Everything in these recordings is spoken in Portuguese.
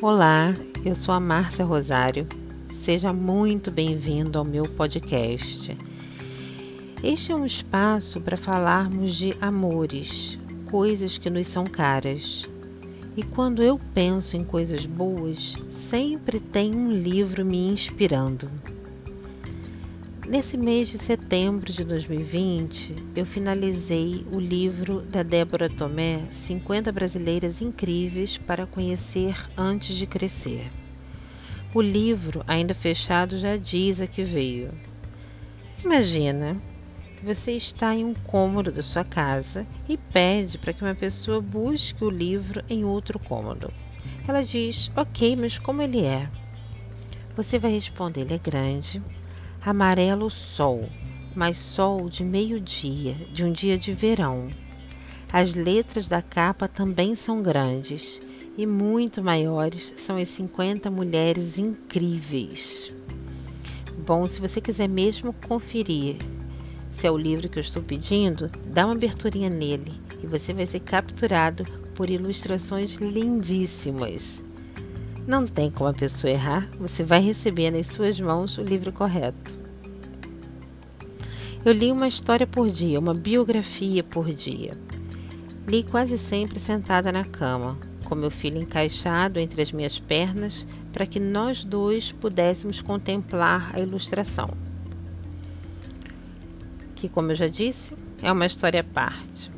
Olá, eu sou a Márcia Rosário. Seja muito bem-vindo ao meu podcast. Este é um espaço para falarmos de amores, coisas que nos são caras. E quando eu penso em coisas boas, sempre tem um livro me inspirando. Nesse mês de setembro de 2020, eu finalizei o livro da Débora Tomé, 50 Brasileiras Incríveis para Conhecer Antes de Crescer. O livro, ainda fechado, já diz a que veio. Imagina, você está em um cômodo da sua casa e pede para que uma pessoa busque o livro em outro cômodo. Ela diz: Ok, mas como ele é? Você vai responder: Ele é grande, amarelo sol, mas sol de meio-dia, de um dia de verão. As letras da capa também são grandes e muito maiores são as 50 mulheres incríveis. Bom, se você quiser mesmo conferir se é o livro que eu estou pedindo, dá uma aberturinha nele e você vai ser capturado por ilustrações lindíssimas. Não tem como a pessoa errar, você vai receber nas suas mãos o livro correto. Eu li uma história por dia, uma biografia por dia. Li quase sempre sentada na cama, com meu filho encaixado entre as minhas pernas, para que nós dois pudéssemos contemplar a ilustração. Que, como eu já disse, é uma história à parte.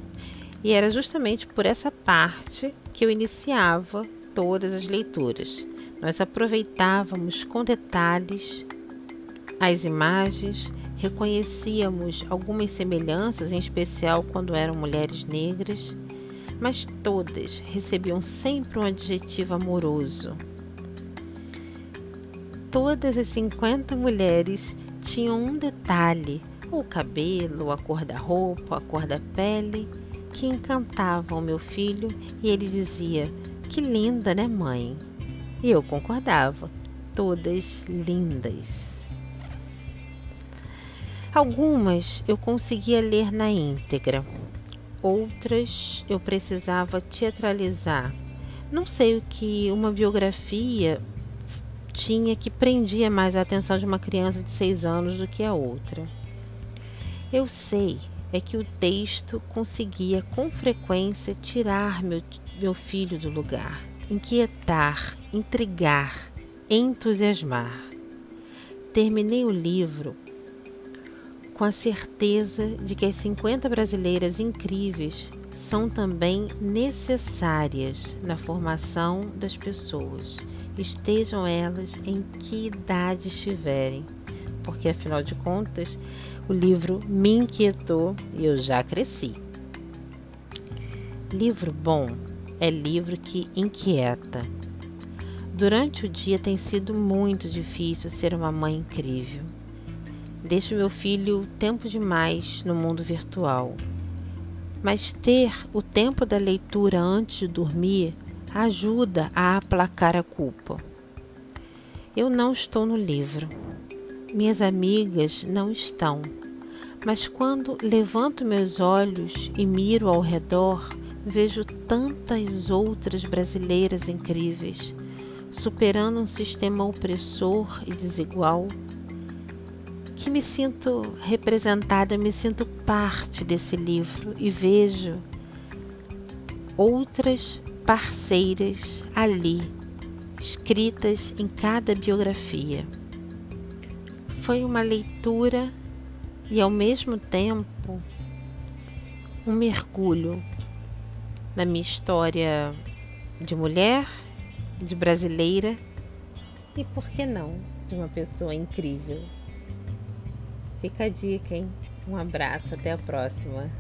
E era justamente por essa parte que eu iniciava todas as leituras. Nós aproveitávamos com detalhes as imagens, reconhecíamos algumas semelhanças, em especial quando eram mulheres negras, mas todas recebiam sempre um adjetivo amoroso. Todas as 50 mulheres tinham um detalhe, o cabelo, a cor da roupa, a cor da pele, que encantavam meu filho e ele dizia: Que linda, né, mãe? E eu concordava, todas lindas. Algumas eu conseguia ler na íntegra, outras eu precisava teatralizar. Não sei o que uma biografia tinha que prendia mais a atenção de uma criança de seis anos do que a outra. Eu sei é que o texto conseguia com frequência tirar meu, meu filho do lugar, inquietar, intrigar, entusiasmar. Terminei o livro com a certeza de que as 50 brasileiras incríveis são também necessárias na formação das pessoas, estejam elas em que idade estiverem, porque afinal de contas o livro me inquietou e eu já cresci. Livro bom é livro que inquieta. Durante o dia tem sido muito difícil ser uma mãe incrível. Deixo meu filho tempo demais no mundo virtual. Mas ter o tempo da leitura antes de dormir ajuda a aplacar a culpa. Eu não estou no livro. Minhas amigas não estão. Mas quando levanto meus olhos e miro ao redor, vejo tantas outras brasileiras incríveis, superando um sistema opressor e desigual, que me sinto representada, me sinto parte desse livro e vejo outras parceiras ali, escritas em cada biografia. Foi uma leitura e ao mesmo tempo um mergulho na minha história de mulher, de brasileira e por que não de uma pessoa incrível. Fica a dica, hein? Um abraço, até a próxima.